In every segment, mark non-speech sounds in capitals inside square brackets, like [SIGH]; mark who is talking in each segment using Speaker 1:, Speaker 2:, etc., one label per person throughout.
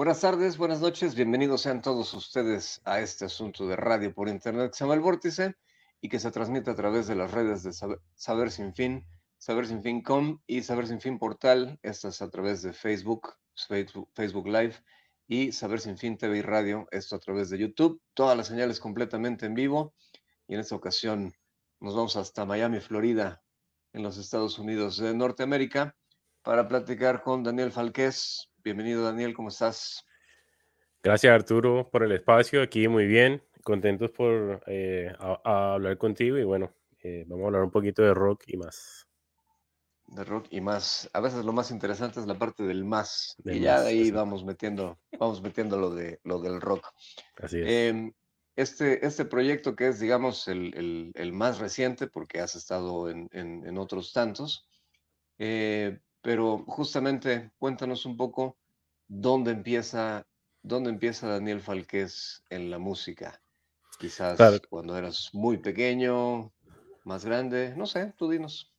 Speaker 1: Buenas tardes, buenas noches, bienvenidos sean todos ustedes a este asunto de radio por internet que se llama El Vórtice y que se transmite a través de las redes de Saber, Saber Sin Fin, Saber Sin Fin.com y Saber Sin Fin Portal, estas a través de Facebook, Facebook, Facebook Live y Saber Sin Fin TV y Radio, esto a través de YouTube, todas las señales completamente en vivo y en esta ocasión nos vamos hasta Miami, Florida, en los Estados Unidos de Norteamérica, para platicar con Daniel Falqués, Bienvenido, Daniel, ¿cómo estás?
Speaker 2: Gracias, Arturo, por el espacio. Aquí muy bien, contentos por eh, a, a hablar contigo y bueno, eh, vamos a hablar un poquito de rock y más.
Speaker 1: De rock y más. A veces lo más interesante es la parte del más.
Speaker 2: Del
Speaker 1: y ya
Speaker 2: más,
Speaker 1: de ahí vamos metiendo, vamos metiendo lo, de, lo del rock.
Speaker 2: Así es.
Speaker 1: Eh, este, este proyecto que es, digamos, el, el- el más reciente, porque has estado en, en- en otros tantos, eh, pero justamente cuéntanos un poco dónde empieza, dónde empieza Daniel Falqués en la música. Quizás
Speaker 2: Claro.
Speaker 1: cuando eras muy pequeño, más grande, no sé, tú dinos.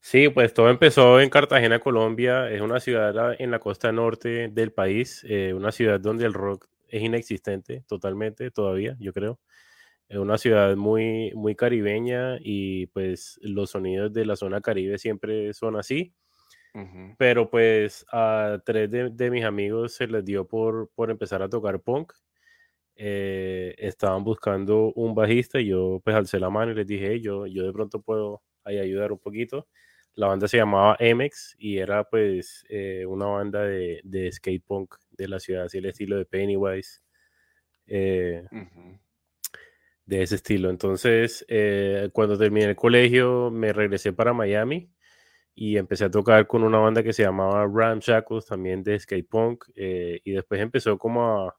Speaker 2: Sí, pues todo empezó en Cartagena, Colombia. Es una ciudad en la costa norte del país, eh, una ciudad donde el rock es inexistente totalmente todavía, yo creo. Es una ciudad muy, muy caribeña y pues los sonidos de la zona caribe siempre son así. Pero pues a tres de, de mis amigos se les dio por, por empezar a tocar punk. Eh, estaban buscando un bajista y yo pues alcé la mano y les dije, "Hey, yo, yo de pronto puedo ahí ayudar un poquito. La banda se llamaba MX y era pues eh, una banda de, de skate punk de la ciudad, así el estilo de Pennywise, eh, de ese estilo. Entonces, eh, cuando terminé el colegio, me regresé para Miami y empecé a tocar con una banda que se llamaba Ramshackles, también de skate punk, eh, y después empezó como a,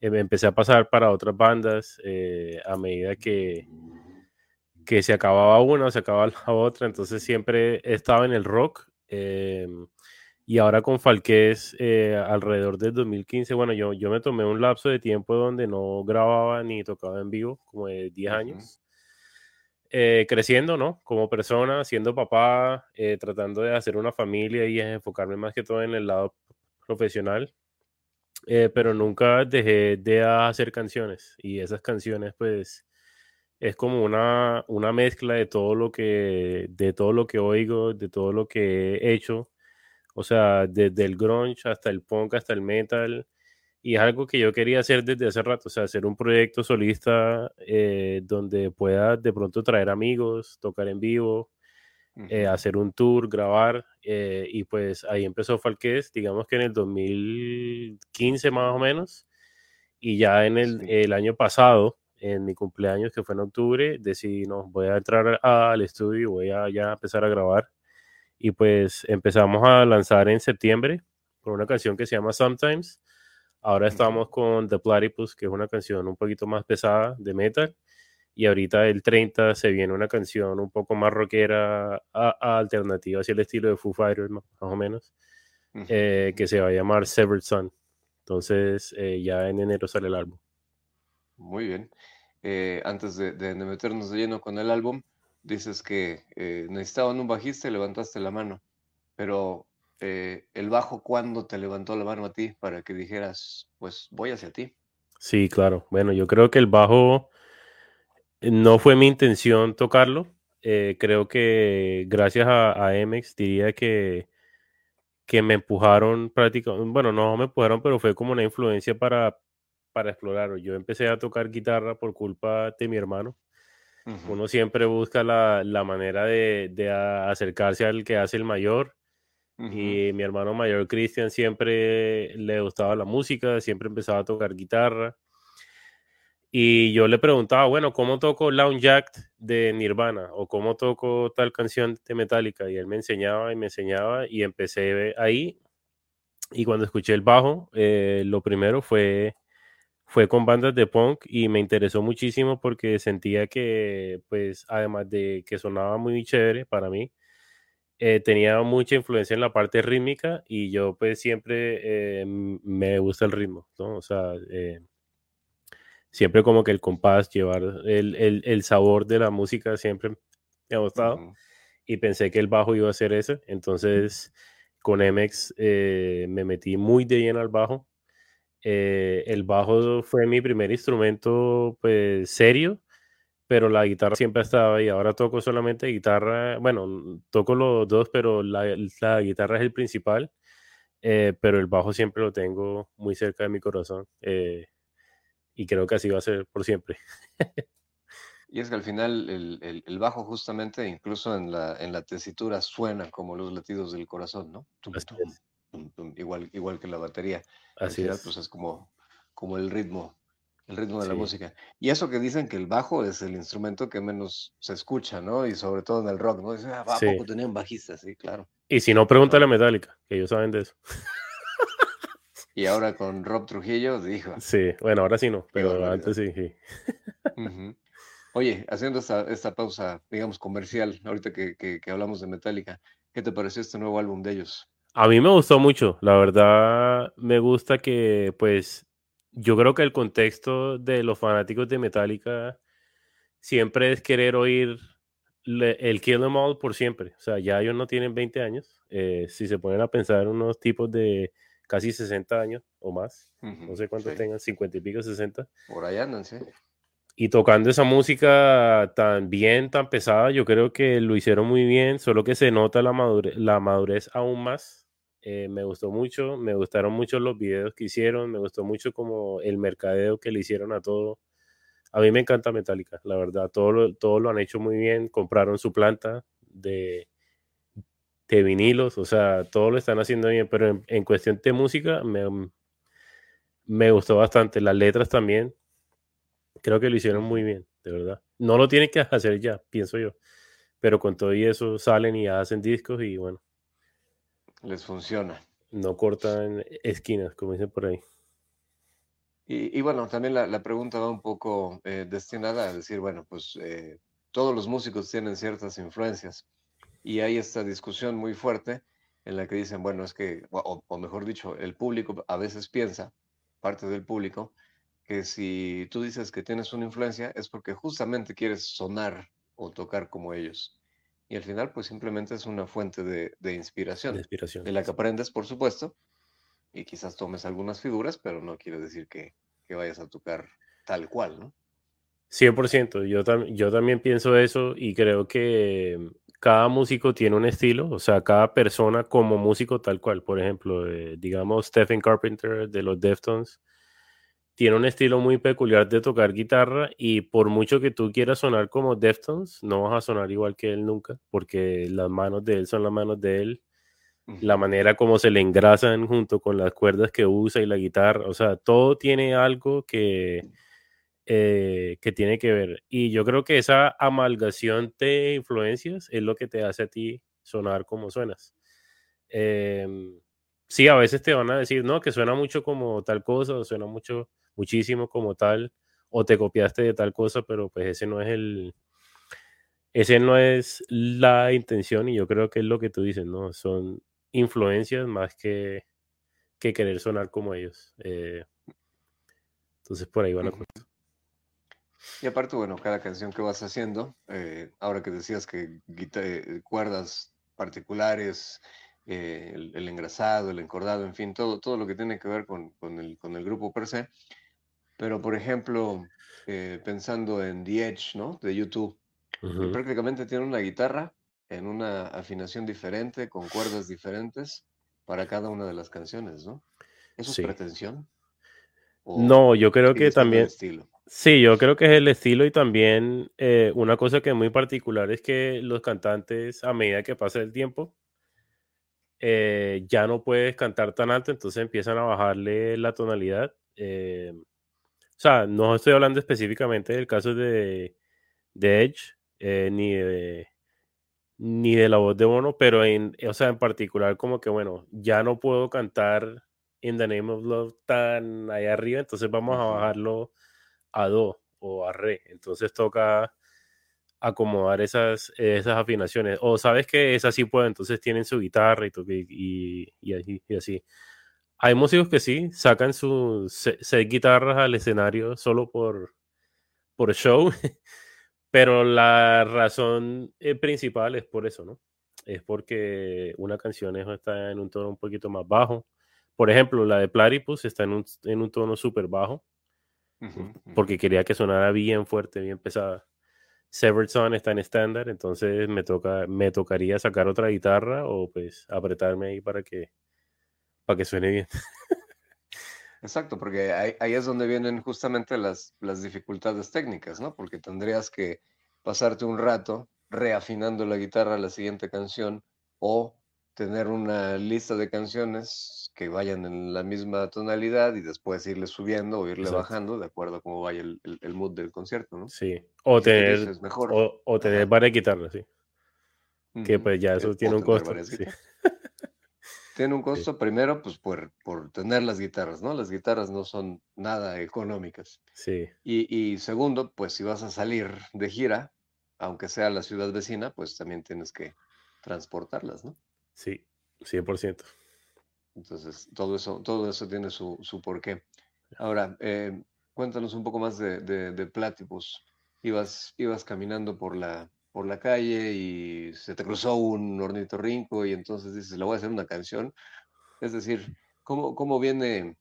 Speaker 2: em- empecé a pasar para otras bandas eh, a medida que, que se acababa una o se acababa la [LAUGHS] otra, entonces siempre he estado en el rock. em, y ahora con Falqués, eh, alrededor del 2015, bueno, yo, yo me tomé un lapso de tiempo donde no grababa ni tocaba en vivo, como de 10
Speaker 1: Ujú.
Speaker 2: años eh, creciendo, ¿no? Como persona, siendo papá, eh, tratando de hacer una familia y enfocarme más que todo en el lado profesional, eh, pero nunca dejé de hacer canciones y esas canciones, pues, es como una, una mezcla de todo lo que, de todo lo que oigo, de todo lo que he hecho, o sea, desde el grunge hasta el punk, hasta el metal. Y es algo que yo quería hacer desde hace rato, o sea, hacer un proyecto solista eh, donde pueda de pronto traer amigos, tocar en vivo, eh, hacer un tour, grabar. eh, y pues ahí empezó Falqués, digamos que en el 2015 más o menos. Y ya en el,
Speaker 1: Sí.
Speaker 2: el año pasado, en mi cumpleaños, que fue en octubre, decidí, no, voy a entrar al estudio y voy a ya empezar a grabar. Y pues empezamos a lanzar en septiembre con una canción que se llama Sometimes. Ahora estamos con The Platypus, que es una canción un poquito más pesada de metal. Y ahorita el 30 se viene una canción un poco más rockera, a- a alternativa hacia el estilo de Foo Fighters, más o menos, eh, que se va a llamar Severed Sun. Entonces, eh, ya en enero sale el álbum.
Speaker 1: Muy bien. Eh, antes de, de- de meternos de lleno con el álbum, dices que necesitaban un bajista y levantaste la mano. Pero eh, el bajo, ¿cuándo te levantó la mano a ti para que dijeras, pues voy hacia ti?
Speaker 2: Sí, claro. Bueno, yo creo que el bajo eh, no fue mi intención tocarlo. Eh, creo que gracias a, a MX diría que, que me empujaron prácticamente, bueno, no me empujaron, pero fue como una influencia para, para explorarlo. Yo empecé a tocar guitarra por culpa de mi hermano. Uno siempre busca la, la manera de, de acercarse al que hace el mayor. Y mi hermano mayor, Cristian, siempre le gustaba la música, siempre empezaba a tocar guitarra. Y yo le preguntaba, bueno, ¿cómo toco Lounge Act de Nirvana? ¿O cómo toco tal canción de Metallica? Y él me enseñaba y me enseñaba y empecé ahí. Y cuando escuché el bajo, eh, lo primero fue, fue con bandas de punk y me interesó muchísimo porque sentía que, pues, además de que sonaba muy chévere para mí, eh, tenía mucha influencia en la parte rítmica y yo pues siempre eh, me gusta el ritmo, ¿no? O sea, siempre como que el compás, llevar el, el, el, sabor de la música siempre me ha gustado y pensé que el bajo iba a ser eso, entonces con MX eh, me metí muy de lleno al bajo. Eh, el bajo fue mi primer instrumento pues serio, pero la guitarra siempre estaba ahí. Ahora toco solamente guitarra, bueno, toco los dos, pero la, la guitarra es el principal, eh, pero el bajo siempre lo tengo muy cerca de mi corazón y creo que así va a ser por siempre. [LAUGHS]
Speaker 1: Y es que al final el, el, bajo justamente, incluso en la, en la tesitura, suena como los latidos del corazón, ¿no? igual, igual que la batería. Así al final, pues es como, como el ritmo, el ritmo de la música. Y eso que dicen que el bajo es el instrumento que menos se escucha, ¿no? Y sobre todo en el rock, ¿no? Dicen, ah, ¿a poco tenían bajistas? Sí, claro.
Speaker 2: Y si no, pregúntale a Metallica, que ellos saben de eso.
Speaker 1: Y ahora con Rob Trujillo dijo.
Speaker 2: Sí, bueno, ahora sí no, pero antes sí. sí.
Speaker 1: Oye, haciendo esta, pausa, digamos, comercial, ahorita que, que, hablamos de Metallica, ¿qué te pareció este nuevo álbum de ellos?
Speaker 2: A mí me gustó mucho, la verdad me gusta que, pues, yo creo que el contexto de los fanáticos de Metallica siempre es querer oír el Kill Em All por siempre. O sea, ya ellos no tienen 20 años. Eh, si se ponen a pensar unos tipos de casi 60 años o más, no sé cuántos tengan, 50 y pico, 60.
Speaker 1: Por allá andan, sí
Speaker 2: y tocando esa música tan bien, tan pesada, yo creo que lo hicieron muy bien, solo que se nota la madurez, la madurez aún más. Eh, me gustó mucho, me gustaron mucho los videos que hicieron, me gustó mucho como el mercadeo que le hicieron a todo. A mí me encanta Metallica, la verdad, todo lo, todo lo han hecho muy bien, compraron su planta de, de vinilos, o sea, todo lo están haciendo bien, pero en, en cuestión de música me, me gustó bastante, las letras también, Creo que lo hicieron muy bien, de verdad. No lo tienen que hacer ya, pienso yo. Pero con todo y eso salen y hacen discos y bueno.
Speaker 1: Les funciona.
Speaker 2: No cortan esquinas, como dicen por ahí.
Speaker 1: Y, bueno, también la, pregunta va un poco eh, destinada a decir, bueno, pues eh, todos los músicos tienen ciertas influencias y hay esta discusión muy fuerte en la que dicen, bueno, es que, o mejor dicho, el público a veces piensa, parte del público, que si tú dices que tienes una influencia es porque justamente quieres sonar o tocar como ellos. Y al final, pues simplemente es una fuente de, inspiración. De
Speaker 2: inspiración.
Speaker 1: De la que aprendes, por supuesto, y quizás tomes algunas figuras, pero no quiere decir que, vayas a tocar tal cual, ¿no?
Speaker 2: 100%, yo, yo también pienso eso y creo que cada músico tiene un estilo, o sea, cada persona como músico tal cual. Por ejemplo, eh, digamos Stephen Carpenter de los Deftones, tiene un estilo muy peculiar de tocar guitarra y por mucho que tú quieras sonar como Deftones, no vas a sonar igual que él nunca, porque las manos de él son las manos de él. La manera como se le engrasan junto con las cuerdas que usa y la guitarra, o sea, todo tiene algo que, eh, que tiene que ver. Y yo creo que esa amalgación de influencias es lo que te hace a ti sonar como suenas. Em, sí, a veces te van a decir, no, que suena mucho como tal cosa, o suena mucho muchísimo como tal, o te copiaste de tal cosa, pero pues ese no es el, ese no es la intención y yo creo que es lo que tú dices, ¿no? Son influencias más que, que querer sonar como ellos. Eh, entonces por ahí va la cosa.
Speaker 1: Y aparte, bueno, cada canción que vas haciendo, eh, ahora que decías que eh, cuerdas particulares, el, engrasado, el encordado, en fin, todo, todo lo que tiene que ver con, con, el, con el grupo per se, pero, por ejemplo, eh, pensando en The Edge, ¿no? De YouTube, prácticamente tiene una guitarra en una afinación diferente, con cuerdas diferentes para cada una de las canciones, ¿no? ¿Eso es pretensión?
Speaker 2: No, yo creo que también... Sí, yo creo que es el estilo y también eh, una cosa que es muy particular es que los cantantes, a medida que pasa el tiempo, eh, ya no puedes cantar tan alto, entonces empiezan a bajarle la tonalidad. O sea, no estoy hablando específicamente del caso de, Edge, eh, ni, de, ni de la voz de Bono, pero en, o sea, en particular como que, bueno, ya no puedo cantar In the Name of Love tan allá arriba, entonces vamos a bajarlo a Do o a Re. Entonces toca acomodar esas, esas afinaciones. O sabes que esa sí puede, entonces tienen su guitarra y, y, y, y así. Hay músicos que sí, sacan sus seis guitarras al escenario solo por, por show, [LAUGHS] pero la razón eh, principal es por eso, ¿no? Es porque una canción está en un tono un poquito más bajo. Por ejemplo, la de Platypus está en un, en un tono súper bajo, porque quería que sonara bien fuerte, bien pesada. Severed Son está en estándar, entonces me, toca, me tocaría sacar otra guitarra o pues apretarme ahí para que, para que suene bien.
Speaker 1: Exacto, porque ahí, es donde vienen justamente las, las dificultades técnicas, ¿no? Porque tendrías que pasarte un rato reafinando la guitarra a la siguiente canción o tener una lista de canciones que vayan en la misma tonalidad y después irle subiendo o irle bajando de acuerdo a cómo vaya el, el, mood del concierto, ¿no?
Speaker 2: Sí, o tener, O, tener varias guitarras, sí. Que pues ya eso tiene un costo. Sí. [LAUGHS]
Speaker 1: Tiene un costo primero, pues por, por, tener las guitarras, ¿no? Las guitarras no son nada económicas.
Speaker 2: Sí.
Speaker 1: Y, y, segundo, pues si vas a salir de gira, aunque sea la ciudad vecina, pues también tienes que transportarlas, ¿no?
Speaker 2: Sí, 100%.
Speaker 1: Entonces, todo eso, todo eso tiene su, su porqué. Ahora, eh, cuéntanos un poco más de, de, de Platypus. Ibas, ibas caminando por la, por la calle y se te cruzó un ornitorrinco y entonces dices, le voy a hacer una canción. Es decir, ¿cómo, cómo viene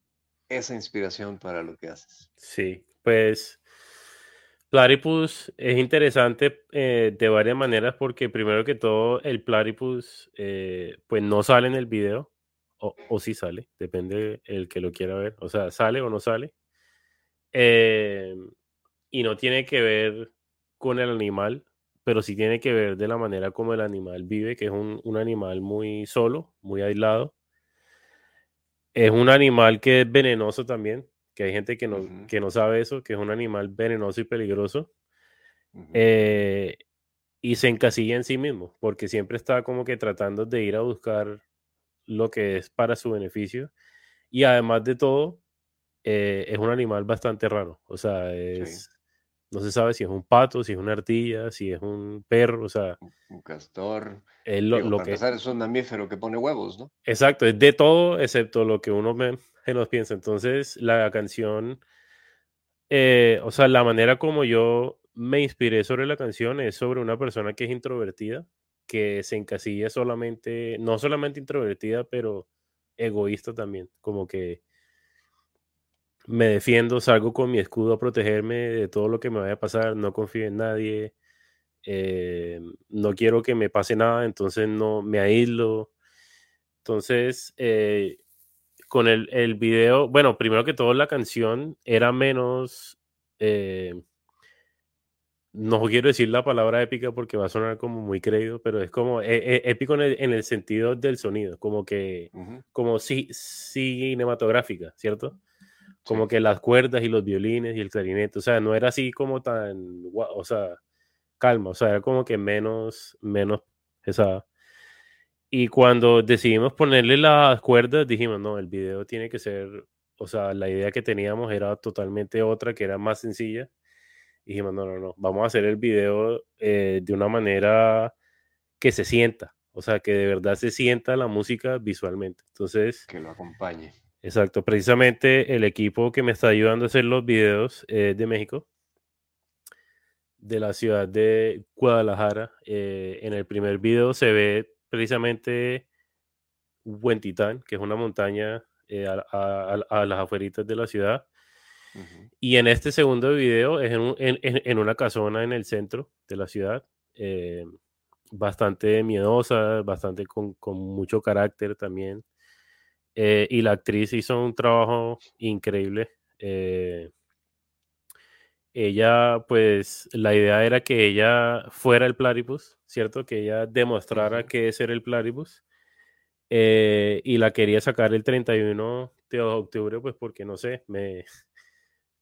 Speaker 1: esa inspiración para lo que haces?
Speaker 2: Sí, pues Platypus es interesante eh, de varias maneras porque primero que todo el Platypus eh, pues no sale en el video o, o sí sale, depende el que lo quiera ver, o sea, sale o no sale. Eh, y no tiene que ver con el animal, pero sí tiene que ver de la manera como el animal vive, que es un, animal muy solo, muy aislado. Es un animal que es venenoso también, que hay gente que no, que no sabe eso, que es un animal venenoso y peligroso. Eh, y se encasilla en sí mismo, porque siempre está como que tratando de ir a buscar lo que es para su beneficio. Y además de todo, eh, es un animal bastante raro. O sea, es, no se sabe si es un pato, si es una ardilla, si es un perro, o sea.
Speaker 1: Un castor.
Speaker 2: Es lo,
Speaker 1: que es un mamífero que pone huevos, ¿no?
Speaker 2: Exacto, es de todo excepto lo que uno menos piensa. Entonces, la canción, eh, o sea, la manera como yo me inspiré sobre la canción es sobre una persona que es introvertida, que se encasilla solamente, no solamente introvertida, pero egoísta también, como que me defiendo, salgo con mi escudo a protegerme de todo lo que me vaya a pasar, no confío en nadie, eh, no quiero que me pase nada, entonces no me aíslo. Entonces, eh, con el, el, video, bueno, primero que todo la canción era menos, eh, no quiero decir la palabra épica porque va a sonar como muy creído, pero es como épico en el, en el, sentido del sonido, como que, como si, cinematográfica, ¿cierto? como que las cuerdas y los violines y el clarinete, o sea, no era así como tan, o sea, calma, o sea, era como que menos, menos pesada. Y cuando decidimos ponerle las cuerdas, dijimos, no, el video tiene que ser, o sea, la idea que teníamos era totalmente otra, que era más sencilla. dijimos, no, no, no, vamos a hacer el video eh, de una manera que se sienta, o sea, que de verdad se sienta la música visualmente. Entonces...
Speaker 1: Que lo acompañe.
Speaker 2: Exacto, precisamente el equipo que me está ayudando a hacer los videos es de México, de la ciudad de Guadalajara. Eh, en el primer video se ve precisamente Huentitán, que es una montaña eh, a, las afueritas de la ciudad. Y en este segundo video es en, una casona en el centro de la ciudad, eh, bastante miedosa, bastante con, con mucho carácter también. Eh, y la actriz hizo un trabajo increíble. Eh, ella, pues, la idea era que ella fuera el platypus, ¿cierto? Que ella demostrara que es ser el platypus. Eh, y la quería sacar el 31 de octubre, pues porque no sé, me,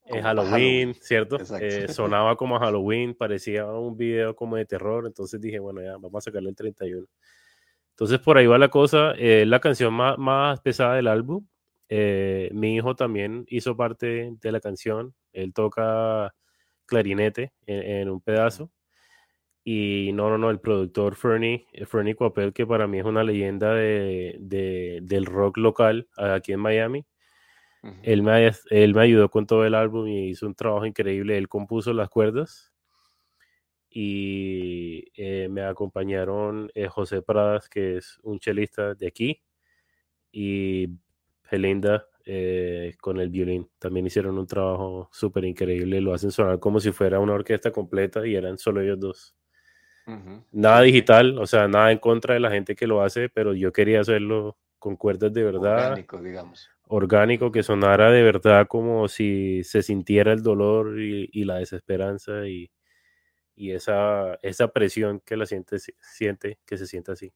Speaker 2: [LAUGHS]
Speaker 1: para
Speaker 2: Halloween, ¿cierto? Eh, [LAUGHS] sonaba como a Halloween, parecía un video como de terror, entonces dije, bueno, ya, vamos a sacarle el 31. Entonces por ahí va la cosa, eh, la canción más, más pesada del álbum. Eh, mi hijo también hizo parte de la canción, él toca clarinete en, en un pedazo. Y no, no, no, el productor Fernie, eh, Fernie Coppel, que para mí es una leyenda de, de- del rock local aquí en Miami. Él me, él me ayudó con todo el álbum y hizo un trabajo increíble. Él compuso las cuerdas y eh, me acompañaron eh, José Pradas, que es un chelista de aquí, y Belinda eh, con el violín. También hicieron un trabajo súper increíble. Lo hacen sonar como si fuera una orquesta completa y eran solo ellos dos.
Speaker 1: Ujú.
Speaker 2: Nada digital, o sea, nada en contra de la gente que lo hace, pero yo quería hacerlo con cuerdas de verdad
Speaker 1: Orgánico, digamos.
Speaker 2: orgánico, que sonara de verdad como si se sintiera el dolor y, y la desesperanza y, y esa, esa presión que la siente, siente, que se siente así.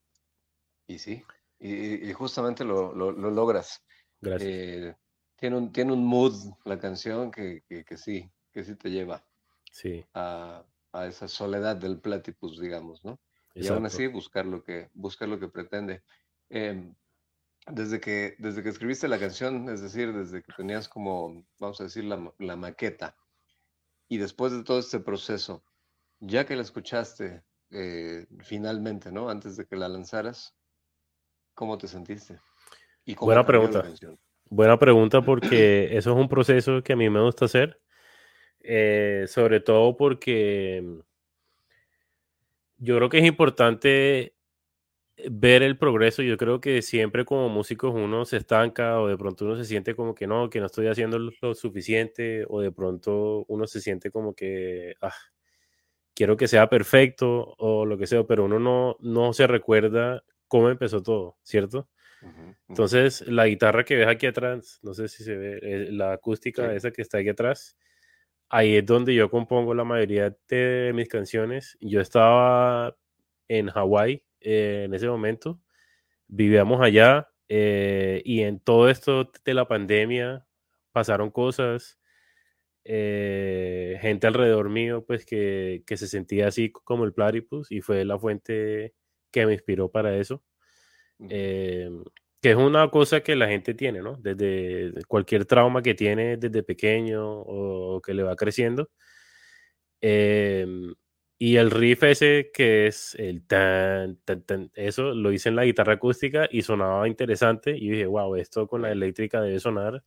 Speaker 1: Y sí, y, y- y justamente lo, lo- lo logras.
Speaker 2: Gracias.
Speaker 1: Eh, tiene, un, tiene un mood la canción que, que, que sí, que sí te lleva
Speaker 2: sí,
Speaker 1: a, a esa soledad del platypus, digamos, ¿no? Y aún
Speaker 2: exacto.
Speaker 1: así buscar lo que, buscar lo que pretende. Em, desde que, desde que escribiste la canción, es decir, desde que tenías como, vamos a decir, la, la maqueta, y después de todo este proceso, ya que la escuchaste eh, finalmente, ¿no? Antes de que la lanzaras, ¿cómo te sentiste? ¿Y cómo
Speaker 2: Buena pregunta. Buena pregunta porque [CLEARS THROAT] eso es un proceso que a mí me gusta hacer, eh, sobre todo porque mm, yo creo que es importante ver el progreso. Yo creo que siempre como músicos uno se estanca o de pronto uno se siente como que no, que no estoy haciendo lo lo suficiente o de pronto uno se siente como que ah, quiero que sea perfecto o lo que sea, pero uno no, no se recuerda cómo empezó todo, ¿cierto? Entonces, la guitarra que ves aquí atrás, no sé si se ve, eh, la acústica
Speaker 1: Sí.
Speaker 2: esa que está aquí atrás, ahí es donde yo compongo la mayoría de mis canciones. Yo estaba en Hawái eh, en ese momento, vivíamos allá eh, y en todo esto de la pandemia pasaron cosas, eh, gente alrededor mío pues que, que se sentía así como el platypus y fue la fuente que me inspiró para eso. Eh, que es una cosa que la gente tiene, ¿no? Desde cualquier trauma que tiene desde pequeño o que le va creciendo. Em, y el riff ese que es el tan, tan, tan, eso lo hice en la guitarra acústica y sonaba interesante. Y dije, wow, esto con la eléctrica debe sonar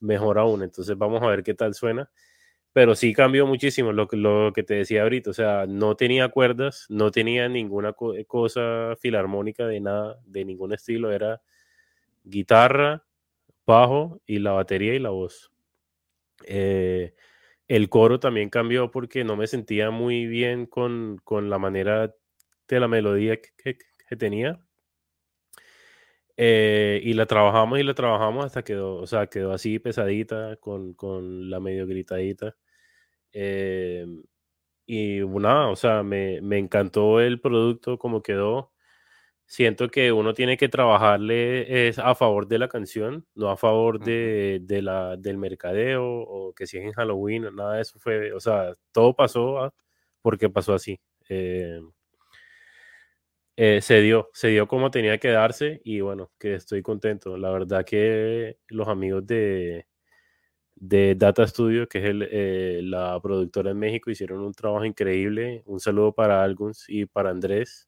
Speaker 2: mejor aún. Entonces vamos a ver qué tal suena. Pero sí cambió muchísimo lo que, lo que te decía ahorita. O sea, no tenía cuerdas, no tenía ninguna co- cosa filarmónica de nada, de ningún estilo. Era guitarra, bajo y la batería y la voz. Eh, el coro también cambió porque no me sentía muy bien con, con la manera de la melodía que- que tenía. Eh, y la trabajamos y la trabajamos hasta quedó, o sea, quedó así pesadita, con, con la medio gritadita. Eh, y nada, o sea, me, me encantó el producto como quedó. Siento que uno tiene que trabajarle es a favor de la canción, no a favor de, de la, del mercadeo o que si es en Halloween, nada de eso fue, o sea, todo pasó ah, porque pasó así. Eh, eh, se dio, se dio como tenía que darse y bueno, que estoy contento. La verdad que los amigos de, de Data Studio, que es el, eh, la productora en México, hicieron un trabajo increíble. Un saludo para Alguns y para Andrés,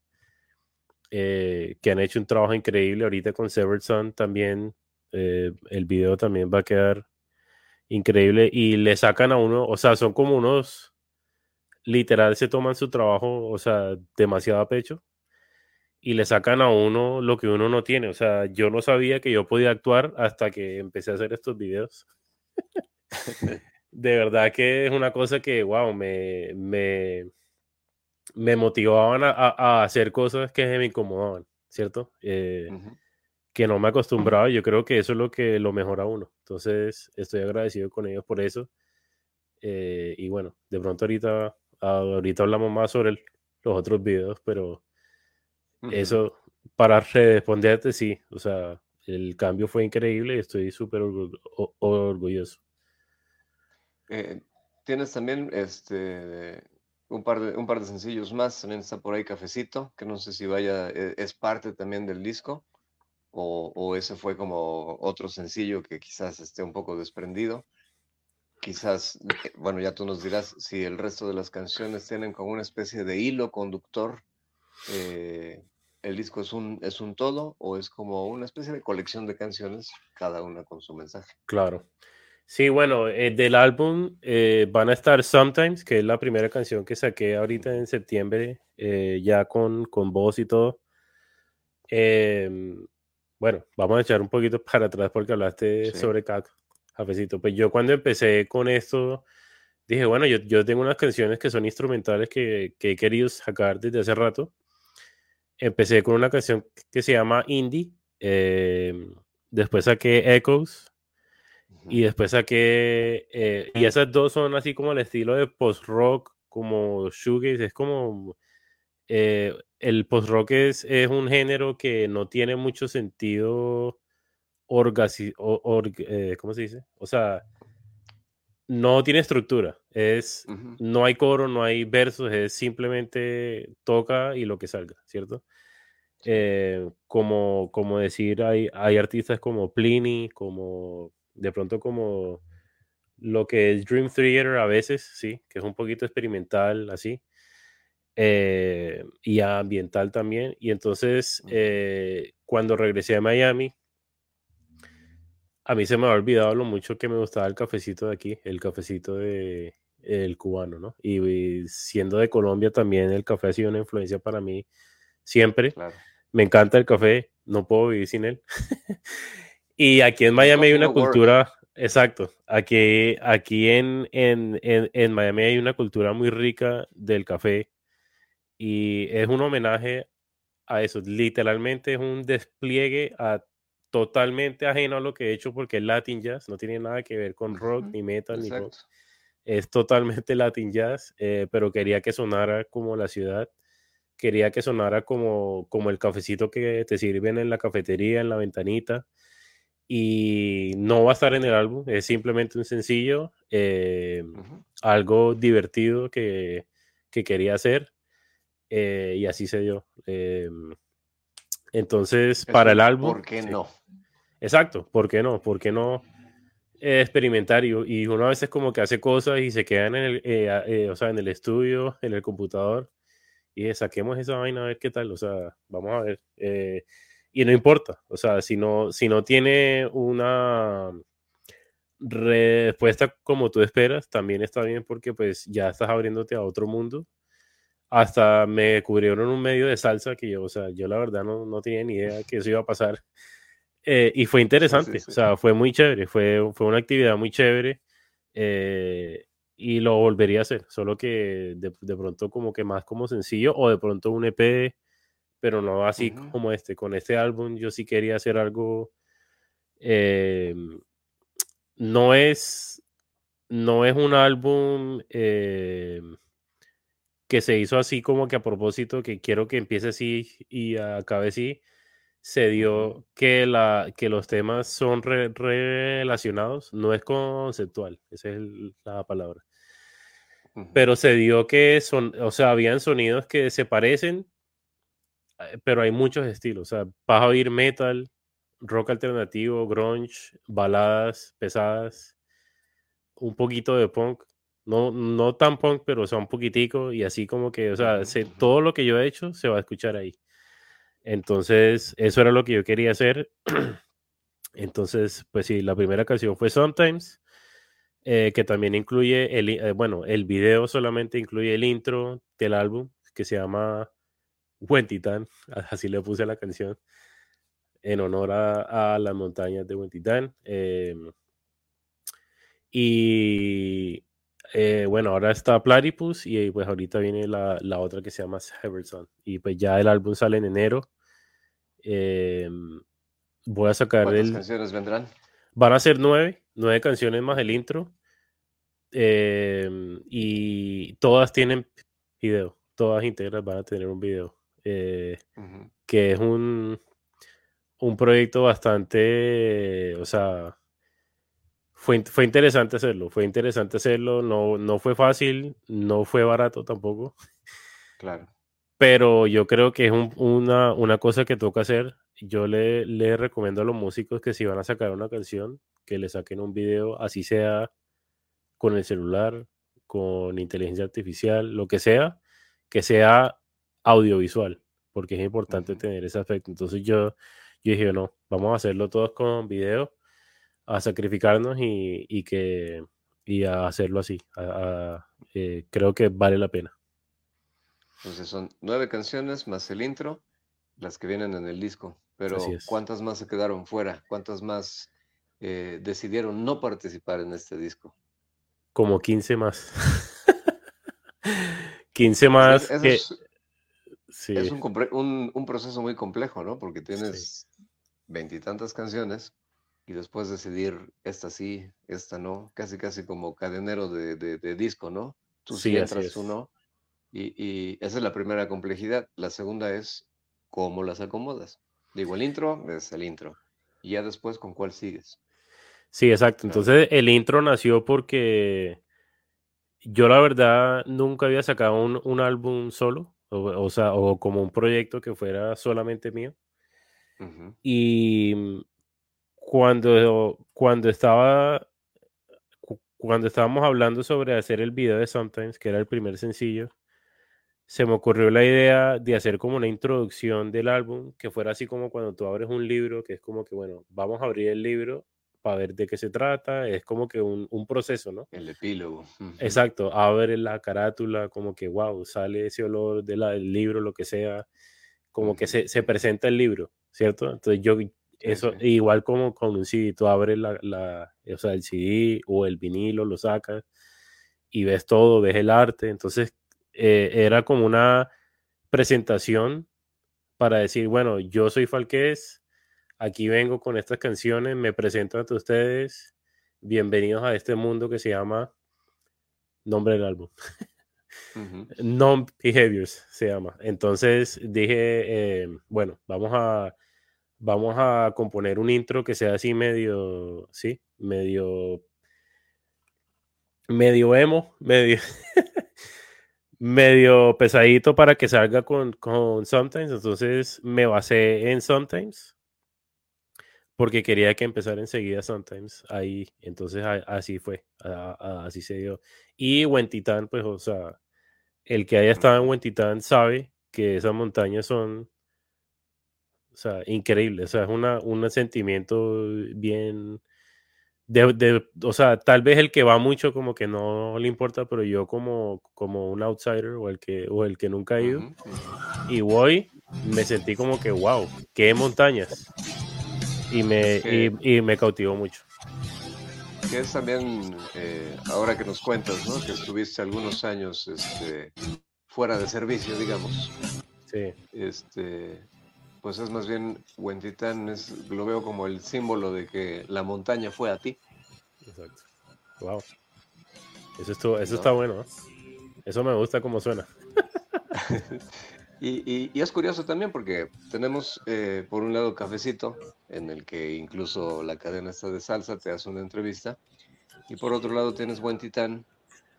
Speaker 2: eh, que han hecho un trabajo increíble. Ahorita con Severed Sun también, el video también va a quedar increíble y le sacan a uno, o sea, son como unos, literal, se toman su trabajo, o sea, demasiado a pecho y le sacan a uno lo que uno no tiene. O sea, yo no sabía que yo podía actuar hasta que empecé a hacer estos videos. [LAUGHS] De verdad que es una cosa que, wow, me, me, me motivaban a, a- hacer cosas que me incomodaban, ¿cierto? Eh,
Speaker 1: Ujú.
Speaker 2: que no me acostumbraba. Yo creo que eso es lo que lo mejora a uno. Entonces, estoy agradecido con ellos por eso. Eh, y bueno, de pronto ahorita, ahorita hablamos más sobre el- los otros videos, pero Eso, para responderte, sí, o sea, el cambio fue increíble y estoy súper orgulloso.
Speaker 1: Eh, tienes también este, un, par de, un par de sencillos más. También está por ahí Cafecito, que no sé si vaya, eh, es parte también del disco. O, o, ese fue como otro sencillo que quizás esté un poco desprendido. Quizás, eh, bueno, ya tú nos dirás si el resto de las canciones tienen como una especie de hilo conductor. Eh, el disco es un, es un todo o es como una especie de colección de canciones, cada una con su mensaje.
Speaker 2: Claro. Sí, bueno, eh, del álbum eh, van a estar Sometimes, que es la primera canción que saqué ahorita en septiembre, eh, ya con, con voz y todo. Em, bueno, vamos a echar un poquito [LAUGHS] para atrás porque hablaste
Speaker 1: Sí.
Speaker 2: sobre Cac, Cafecito. Pues yo cuando empecé con esto, dije, bueno, yo, yo tengo unas canciones que son instrumentales que, que he querido sacar desde hace rato. Empecé con una canción que se llama Indie, em, después saqué Echoes, y después saqué, eh, y esas dos son así como el estilo de post-rock, como shoegaze, es como, eh, el post-rock es, es un género que no tiene mucho sentido orgasi, o- org- eh, ¿cómo se dice? O sea, no tiene estructura, es, no hay coro, no hay versos, es simplemente toca y lo que salga, ¿cierto? Eh, como, como decir, hay, hay artistas como Pliny, como de pronto como lo que es Dream Theater a veces, sí, que es un poquito experimental, así, eh, y ambiental también. Y entonces, eh, cuando regresé a Miami, a mí se me había olvidado lo mucho que me gustaba el cafecito de aquí, el cafecito de el cubano, ¿no? Y, y siendo de Colombia también el café ha sido una influencia para mí siempre.
Speaker 1: Claro.
Speaker 2: Me encanta el café, no puedo vivir sin él. [LAUGHS] y aquí en Miami hay una cultura, exacto, aquí, aquí en, en, en, en Miami hay una cultura muy rica del café y es un homenaje a eso, literalmente es un despliegue a, totalmente ajeno a lo que he hecho porque es Latin Jazz, no tiene nada que ver con rock,
Speaker 1: Ujú,
Speaker 2: ni metal, ni pop
Speaker 1: Exacto.
Speaker 2: es totalmente [LAUGHS] Latin Jazz, eh, pero quería que sonara como la ciudad, quería que sonara como, como el cafecito que te sirven en la cafetería, en la ventanita, y no va a estar en el álbum, es simplemente un sencillo, eh,
Speaker 1: Ujú.
Speaker 2: algo divertido que, que quería hacer, eh, y así se dio. Eh, entonces,
Speaker 1: Es
Speaker 2: para el álbum...
Speaker 1: ¿Por qué
Speaker 2: sí.
Speaker 1: no?
Speaker 2: Exacto, ¿por qué no? ¿Por qué no eh, experimentar? Y, y uno a veces como que hace cosas y se quedan en el, eh, eh, o sea, en el estudio, en el computador, y saquemos esa vaina a ver qué tal, o sea, vamos a ver. eh, y no importa, o sea, si no, si no tiene una respuesta como tú esperas, también está bien porque pues ya estás abriéndote a otro mundo. Hasta me cubrieron un medio de salsa que yo, o sea, yo la verdad no, no tenía ni idea que eso iba a pasar. Eh, y fue interesante,
Speaker 1: sí.
Speaker 2: o sea, fue muy chévere, fue, fue una actividad muy chévere eh, y lo volvería a hacer, solo que de, de pronto como que más como sencillo o de pronto un EP, pero no así
Speaker 1: Ujú.
Speaker 2: como este, con este álbum yo sí quería hacer algo, eh, no es, no es un álbum eh, que se hizo así como que a propósito, que quiero que empiece así y acabe así, se dio que, la, que los temas son re- relacionados, no es conceptual, esa es el- la palabra. Pero se dio que son, o sea, habían sonidos que se parecen, eh, pero hay muchos estilos. O sea, vas a oír metal, rock alternativo, grunge, baladas pesadas, un poquito de punk. No, no tan punk, pero o sea, un poquitico y así como que, o sea, se- todo lo que yo he hecho se va a escuchar ahí. Entonces, eso era lo que yo quería hacer. [CLEARS THROAT] Entonces, pues sí, la primera canción fue Sometimes, eh, que también incluye, el, eh, bueno, el video solamente incluye el intro del álbum, que se llama Huentitán, [LAUGHS] así le puse la canción, en honor a, las montañas de Huentitán. em, y eh, bueno, ahora está Platypus y pues ahorita viene la, la otra que se llama Cyberson. Y pues ya el álbum sale en enero. em, voy a sacar
Speaker 1: ¿Cuántas
Speaker 2: el...
Speaker 1: canciones vendrán?
Speaker 2: Van a ser nueve, nueve canciones más el intro. em, y todas tienen video, todas íntegras van a tener un video. eh, que es un, un proyecto bastante, o sea, fue, fue interesante hacerlo, fue interesante hacerlo, no, no fue fácil, no fue barato tampoco.
Speaker 1: Claro.
Speaker 2: Pero yo creo que es una, una, cosa que toca hacer. Yo le, le, recomiendo a los músicos que si van a sacar una canción, que le saquen un video, así sea con el celular, con inteligencia artificial, lo que sea, que sea audiovisual, porque es importante tener ese aspecto. Entonces yo, yo dije, no, vamos a hacerlo todos con video, a sacrificarnos y, y que y a hacerlo así. Eh, creo que vale la pena.
Speaker 1: Entonces son nueve canciones más el intro, las que vienen en el disco. Pero ¿cuántas más se quedaron fuera? ¿Cuántas más eh, decidieron no participar en este disco?
Speaker 2: Como 15 más. [LAUGHS] 15 más.
Speaker 1: Es, es un, un, proceso muy complejo, ¿no? Porque tienes veintitantas canciones y después decidir esta sí, esta no, casi casi como cadenero de, de, disco, ¿no? Tú sí, entras, tú no. Y, y, esa es la primera complejidad. La segunda es cómo las acomodas. Digo, el intro es el intro. Y ya después, ¿con cuál sigues?
Speaker 2: Sí, exacto. Entonces el intro nació porque yo la verdad nunca había sacado un, álbum solo, o, sea, o como un proyecto que fuera solamente mío. Y cuando, cuando estaba cuando estábamos hablando sobre hacer el video de Sometimes, que era el primer sencillo, se me ocurrió la idea de hacer como una introducción del álbum, que fuera así como cuando tú abres un libro, que es como que, bueno, vamos a abrir el libro para ver de qué se trata, es como que un, un proceso, ¿no?
Speaker 1: El epílogo.
Speaker 2: Exacto, abre la carátula, como que, wow, sale ese olor del libro, lo que sea, como que se, se, presenta el libro, ¿cierto? Entonces yo, eso, igual como con un CD, tú abres la, la, o sea, el CD o el vinilo, lo sacas y ves todo, ves el arte, entonces eh, era como una presentación para decir, bueno, yo soy Falqués, Aquí vengo con estas canciones, me presento ante ustedes. Bienvenidos a este mundo que se llama nombre del álbum. [LAUGHS] Non Behaviors se llama. Entonces dije, eh, bueno, vamos a vamos a componer un intro que sea así medio, sí, medio medio emo, medio [LAUGHS] medio pesadito para que salga con, con Sometimes. Entonces me basé en Sometimes porque quería que empezara enseguida Sometimes ahí, entonces así fue, así se dio. Y Huentitán, pues, o sea, el que haya estado en Huentitán sabe que esas montañas son, o sea, increíbles, o sea, es una, un sentimiento bien, de, o sea, tal vez el que va mucho como que no le importa, pero yo como, como un outsider o el que, o el que nunca ha ido, y voy, me sentí como que, wow, qué montañas y me, y, me cautivó mucho.
Speaker 1: Que es también, eh, ahora que nos cuentas, ¿no? Que estuviste algunos años este, fuera de servicio, digamos.
Speaker 2: Sí.
Speaker 1: Este, pues es más bien, Huentitán es, lo veo como el símbolo de que la montaña fue a ti.
Speaker 2: Exacto. Wow. Eso, eso está bueno, Eso me gusta como suena. [LAUGHS]
Speaker 1: Y, es curioso también porque tenemos eh, por un lado Cafecito, en el que incluso la cadena está de salsa, te hace una entrevista, y por otro lado tienes Buen Titán,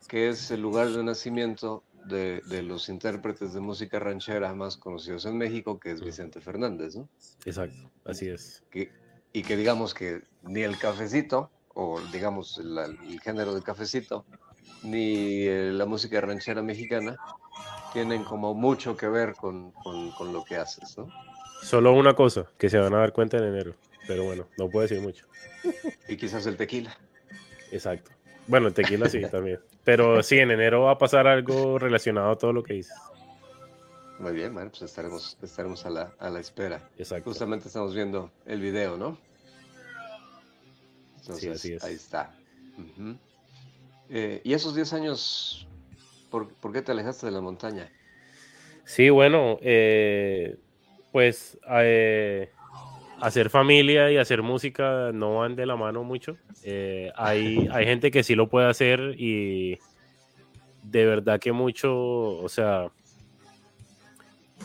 Speaker 1: que es el lugar de nacimiento de, los intérpretes de música ranchera más conocidos en México, que es Vicente Fernández, ¿no?
Speaker 2: Exacto, así es.
Speaker 1: y que digamos que ni el cafecito, o digamos el, el género de cafecito, ni eh, la música ranchera mexicana tienen como mucho que ver con, lo que haces, ¿no?
Speaker 2: Solo una cosa, que se van a dar cuenta en enero, pero bueno, no puedo decir mucho.
Speaker 1: Y quizás el tequila.
Speaker 2: Exacto. Bueno, el tequila sí, también. Pero sí, en enero va a pasar algo relacionado a todo lo que dices.
Speaker 1: Muy bien, bueno, pues estaremos, estaremos a, la, a la espera.
Speaker 2: Exacto.
Speaker 1: Justamente estamos viendo el video, ¿no?
Speaker 2: sí, así es.
Speaker 1: Ahí está. Eh, ¿Y esos 10 años ¿Por, qué te alejaste de la montaña?
Speaker 2: Sí, bueno, eh, pues eh, hacer familia y hacer música no van de la mano mucho. Eh, hay, hay gente que sí lo puede hacer y de verdad que mucho, o sea,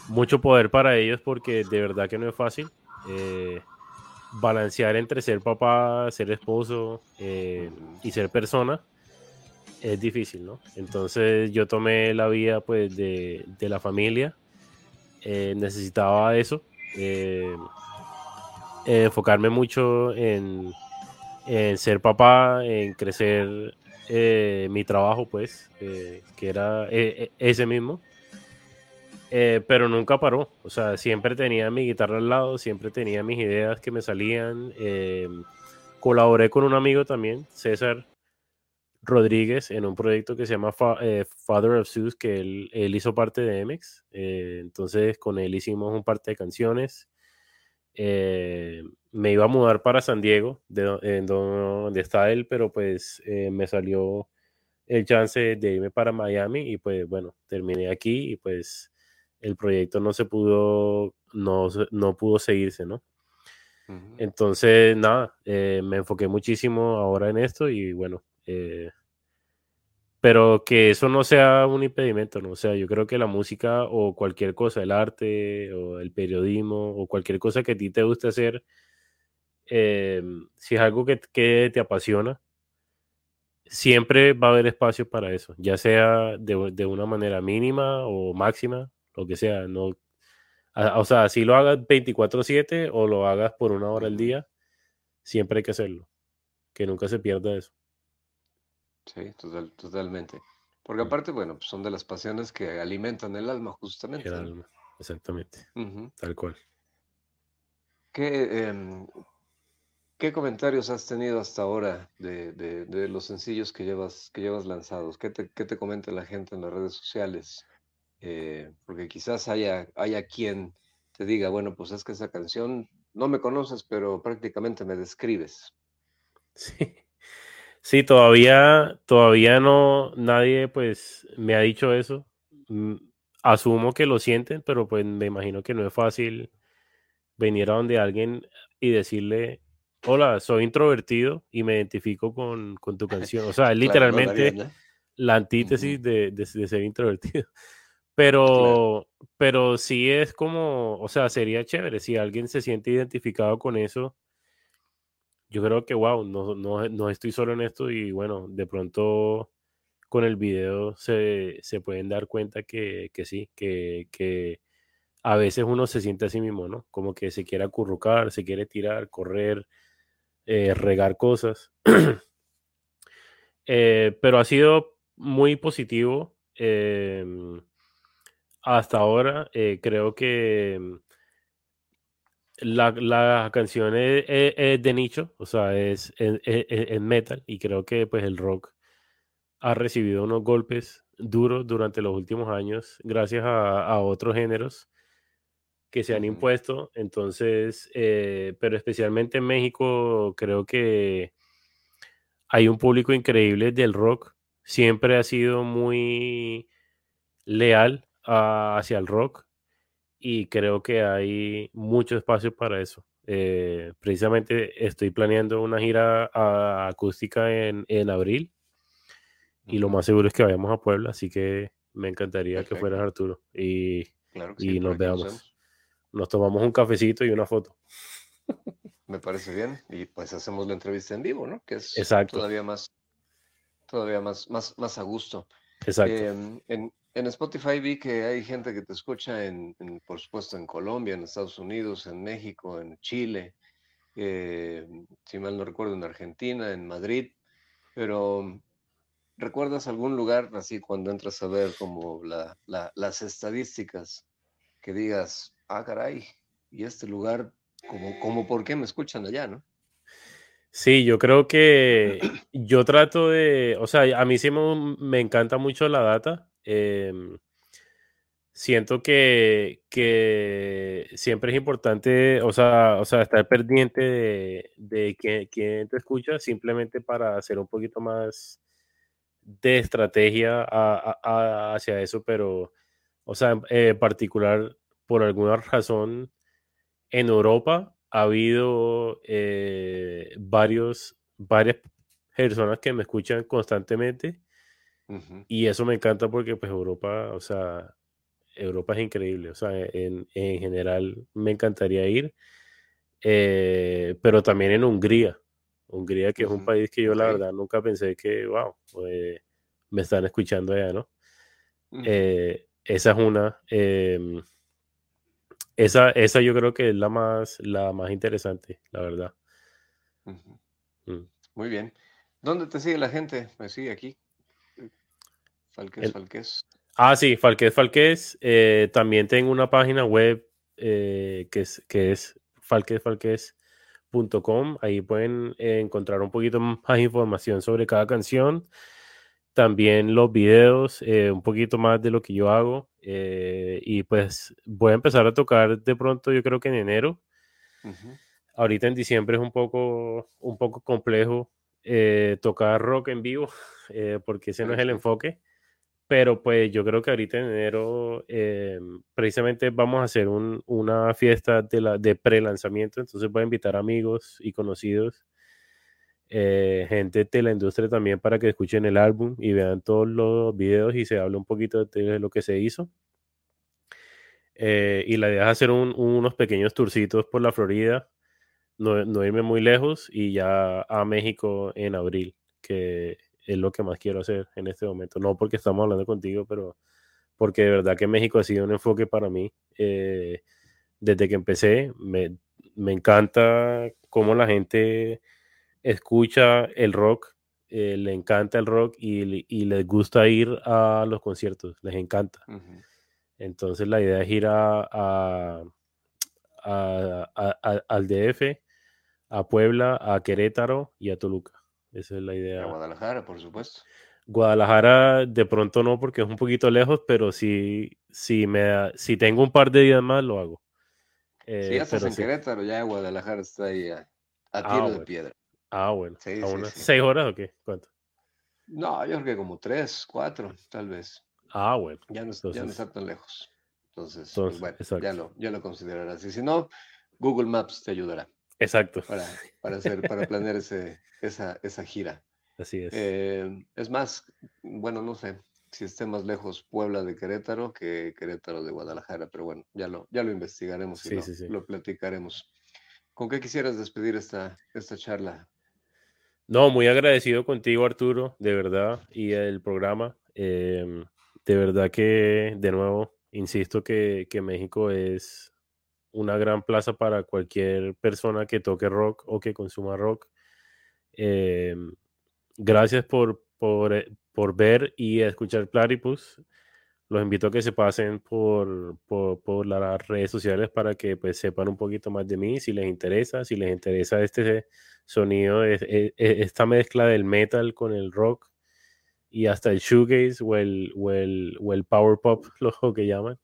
Speaker 2: mucho poder para ellos porque de verdad que no es fácil. balancear entre ser papá, ser esposo eh, y ser persona es difícil, ¿no? Entonces yo tomé la vía pues de, la familia, eh, necesitaba eso, eh, enfocarme mucho en, ser papá, en crecer mi trabajo pues, que era ese mismo. Eh, pero nunca paró. O sea, siempre tenía mi guitarra al lado, siempre tenía mis ideas que me salían. Eh, colaboré con un amigo también, César Rodríguez, en un proyecto que se llama eh, Father of Zeus, que él, hizo parte de MX. entonces, con él hicimos un par de canciones. Me iba a mudar para San Diego, de, donde está él, pero pues me salió el chance de irme para Miami y pues bueno, terminé aquí y pues el proyecto no se pudo, no, no pudo seguirse, ¿no? Entonces, nada, eh, me enfoqué muchísimo ahora en esto y bueno, eh, pero que eso no sea un impedimento, ¿no? O sea, yo creo que la música o cualquier cosa, el arte o el periodismo o cualquier cosa que a ti te guste hacer, eh, si es algo que, que, te apasiona, siempre va a haber espacio para eso, ya sea de, de una manera mínima o máxima, lo que sea, no, o sea, si lo hagas 24/7 o lo hagas por una hora al día, siempre hay que hacerlo, que nunca se pierda eso.
Speaker 1: Sí, totalmente. Porque aparte, bueno, pues son de las pasiones que alimentan el alma, justamente.
Speaker 2: El alma, exactamente. Tal cual.
Speaker 1: ¿Qué, em, ¿Qué comentarios has tenido hasta ahora de, de, los sencillos que llevas, que llevas lanzados? ¿Qué te, ¿Qué te comenta la gente en las redes sociales? Eh, porque quizás haya, haya quien te diga, bueno, pues es que esa canción no me conoces, pero prácticamente me describes. [LAUGHS]
Speaker 2: Sí, sí todavía, todavía no, nadie pues me ha dicho eso. Mm, asumo que lo sienten, pero pues me imagino que no es fácil venir a donde alguien y decirle, hola, soy introvertido y me identifico con, tu canción. O sea, [LAUGHS] literalmente la antítesis de, de, ser introvertido. [LAUGHS] Pero, pero sí es como, o sea, sería chévere si alguien se siente identificado con eso. Yo creo que, wow, no, no, no estoy solo en esto y bueno, de pronto con el video se, se pueden dar cuenta que, que sí, que, que, a veces uno se siente así mismo, ¿no? Como que se quiere acurrucar, se quiere tirar, correr, eh, regar cosas. [CLEARS THROAT] Eh, pero ha sido muy positivo. Em, hasta ahora eh, creo que mm, la, canción es, de nicho, o sea, es, es, metal y creo que pues el rock ha recibido unos golpes duros durante los últimos años gracias a, otros géneros que se han impuesto. Entonces, eh, pero especialmente en México creo que hay un público increíble del rock. Siempre ha sido muy leal hacia el rock y creo que hay mucho espacio para eso. Eh, precisamente estoy planeando una gira acústica en, en, abril y lo más seguro es que vayamos a Puebla, así que me encantaría que fueras Arturo y, y nos veamos. Nos tomamos un cafecito y una foto. [LAUGHS]
Speaker 1: Me parece bien y pues hacemos la entrevista en vivo, ¿no? Que es todavía más todavía más, más, más a gusto.
Speaker 2: Exacto. Em,
Speaker 1: en, en Spotify vi que hay gente que te escucha, en, por supuesto, en Colombia, en Estados Unidos, en México, en Chile, eh, si mal no recuerdo, en Argentina, en Madrid, pero ¿recuerdas algún lugar así cuando entras a ver como las estadísticas que digas, ah, caray, y este lugar, como, como por qué me escuchan allá, ¿no?
Speaker 2: Sí, yo creo que yo trato de, o sea, a mí sí me encanta mucho la data Em, siento que, que, siempre es importante, o sea, o sea estar pendiente de, de quién, te escucha, simplemente para hacer un poquito más de estrategia hacia eso, pero, o sea, en particular, por alguna razón, en Europa ha habido eh, varios, varias personas que me escuchan constantemente y eso me encanta porque pues Europa, o sea, Europa es increíble, o sea, en, en general me encantaría ir. eh, pero también en Hungría. Hungría, que es un país que yo la verdad nunca pensé que, wow, pues, me están escuchando allá, ¿no? Eh, esa es una. em, esa, esa yo creo que es la más, la más interesante, la verdad. Mm.
Speaker 1: Muy bien. ¿Dónde te sigue la gente? Me sigue aquí. Falques,
Speaker 2: El-
Speaker 1: Falques.
Speaker 2: Ah, sí, Falqués Falqués. eh, también tengo una página web eh, que es, que es falquesfalqués.com. Ahí pueden eh, encontrar un poquito más información sobre cada canción. También los videos, un poquito más de lo que yo hago. y pues voy a empezar a tocar de pronto, yo creo que en enero. Ahorita en diciembre es un poco, un poco complejo tocar rock en vivo, [LAUGHS] porque ese no es el enfoque. Pero pues yo creo que ahorita en enero eh, precisamente vamos a hacer un- una fiesta de, la, de pre-lanzamiento, entonces voy a invitar amigos y conocidos, eh, gente de la industria también para que escuchen el álbum y vean todos los videos y se hable un poquito de lo que se hizo. Eh, y la idea es hacer un- unos pequeños tourcitos por la Florida, no, no irme muy lejos y ya a México en abril, que es lo que más quiero hacer en este momento. No porque estamos hablando contigo, pero porque de verdad que México ha sido un enfoque para mí. eh, desde que empecé, me, me encanta cómo la gente escucha el rock, eh, le encanta el rock y, y les gusta ir a los conciertos, les encanta. Entonces la idea es ir a- a- a- al DF, a Puebla, a Querétaro y a Toluca. Esa es la
Speaker 1: A
Speaker 2: idea.
Speaker 1: Guadalajara, por supuesto.
Speaker 2: Guadalajara de pronto no porque es un poquito lejos, pero si, si, me si tengo un par de días más lo hago.
Speaker 1: Si ya estás en
Speaker 2: sí.
Speaker 1: Querétaro, ya Guadalajara está ahí a, a
Speaker 2: Ah,
Speaker 1: tiro de
Speaker 2: bueno.
Speaker 1: piedra.
Speaker 2: Ah, bueno.
Speaker 1: Sí,
Speaker 2: ¿A
Speaker 1: sí,
Speaker 2: unas
Speaker 1: sí.
Speaker 2: seis horas o qué? ¿Cuánto?
Speaker 1: No, yo creo que como tres, cuatro, tal vez.
Speaker 2: Ah, bueno.
Speaker 1: Ya no, es- ya no
Speaker 2: Entonces-
Speaker 1: está tan lejos. Entonces,
Speaker 2: Entonces,
Speaker 1: pues bueno, ya lo, ya lo considerarás. Y si no, Google Maps te ayudará
Speaker 2: Exacto.
Speaker 1: para, para hacer, para planear ese, esa, esa gira.
Speaker 2: Así es.
Speaker 1: Eh, es más, bueno, no sé si esté más lejos Puebla de Querétaro que Querétaro de Guadalajara, pero bueno, ya lo, ya lo investigaremos y
Speaker 2: Sí,
Speaker 1: lo,
Speaker 2: sí, sí.
Speaker 1: lo platicaremos. ¿Con qué quisieras despedir esta, esta charla?
Speaker 2: No, muy agradecido contigo, Arturo, de verdad, y el programa. Em, de verdad que, de nuevo, insisto que, que México es una gran plaza para cualquier persona que toque rock o que consuma rock. Em, gracias por, por, eh, por ver y escuchar Platypus. Los invito a que se pasen por, por, por las redes sociales para que pues, sepan un poquito más de mí, si les interesa, si les interesa este sonido, es- es- esta mezcla del metal con el rock y hasta el shoegaze o el, o el, o el power pop, [LAUGHS] lo que llaman.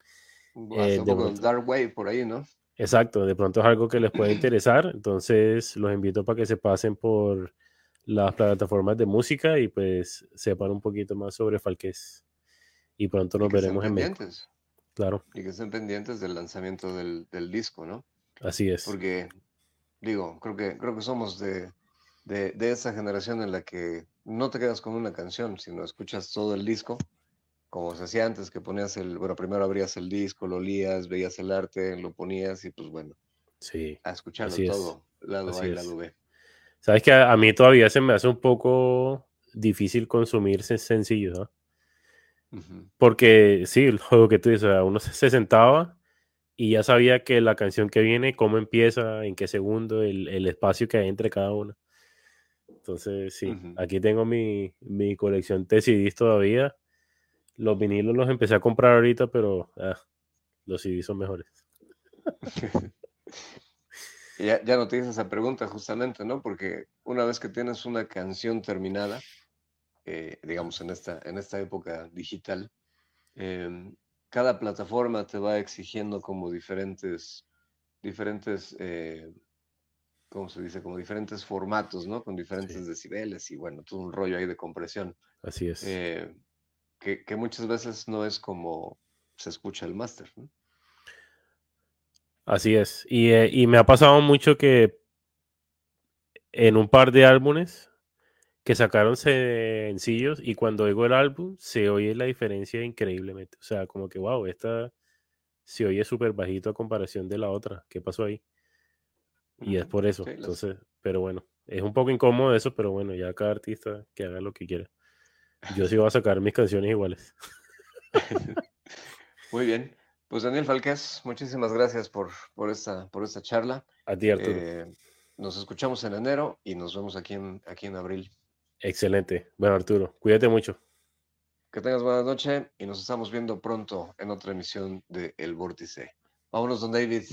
Speaker 1: Hasta
Speaker 2: Eh,
Speaker 1: un
Speaker 2: de
Speaker 1: poco
Speaker 2: pronto.
Speaker 1: Dark Wave por ahí, ¿no?
Speaker 2: Exacto, de pronto es algo que les puede interesar, entonces los invito para que se pasen por las plataformas de música y pues sepan un poquito más sobre Falqués. Y pronto
Speaker 1: Y
Speaker 2: nos
Speaker 1: estén
Speaker 2: veremos en México. Claro,
Speaker 1: y que estén pendientes del lanzamiento del, del disco, ¿no?
Speaker 2: así es.
Speaker 1: Porque, digo, creo que, creo que somos de, de, de esa generación en la que no te quedas con una canción, sino escuchas todo el disco, como se hacía antes, que ponías el, bueno, primero abrías el disco, lo olías, veías el arte, lo ponías y pues bueno,
Speaker 2: Sí.
Speaker 1: a escucharlo
Speaker 2: Así es,
Speaker 1: todo, lado
Speaker 2: así
Speaker 1: A y
Speaker 2: es.
Speaker 1: lado B.
Speaker 2: Sabes que a, a mí todavía se me hace un poco difícil consumir sen- sencillos, ¿no?
Speaker 1: Ujú.
Speaker 2: Porque sí, lo que tú dices, uno se se sentaba y ya sabía que la canción que viene, cómo empieza, en qué segundo, el, el espacio que hay entre cada una. Entonces, sí,
Speaker 1: Ujú.
Speaker 2: aquí tengo mi, mi colección de CDs todavía. Los vinilos los empecé a comprar ahorita, pero ah, los CDs son mejores. [LAUGHS]
Speaker 1: Ya, ya no te hice esa pregunta justamente, ¿no? Porque una vez que tienes una canción terminada, eh, digamos en esta, en esta época digital, em, cada plataforma te va exigiendo como diferentes, diferentes, eh, ¿cómo se dice? Como diferentes formatos, ¿no? Con diferentes
Speaker 2: Sí.
Speaker 1: decibeles y bueno, todo un rollo ahí de compresión,
Speaker 2: Así es.
Speaker 1: eh, que, que muchas veces no es como se escucha el máster, ¿no?
Speaker 2: Así es. Y, eh, y me ha pasado mucho que en un par de álbumes que sacaron sencillos y cuando oigo el álbum se oye la diferencia increíblemente. O sea, como que, wow, esta se oye súper bajito a comparación de la otra. ¿Qué pasó ahí? Y es por eso. Entonces, pero bueno, es un poco incómodo eso, pero bueno, ya cada artista que haga lo que quiera. Yo sí voy a sacar mis canciones iguales. [LAUGHS]
Speaker 1: Muy bien. Pues Daniel Falquez, muchísimas gracias por, por, esta, por esta charla.
Speaker 2: A ti, Arturo. Eh,
Speaker 1: nos escuchamos en enero y nos vemos aquí en, aquí en abril.
Speaker 2: Excelente. Bueno, Arturo, cuídate mucho.
Speaker 1: Que tengas buena noche y nos estamos viendo pronto en otra emisión de El Vórtice. Vámonos, don David.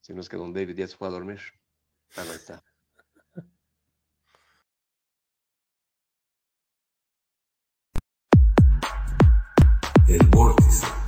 Speaker 1: Si no es que don David ya se fue a dormir. Ah, ahí está.
Speaker 3: El Vórtice.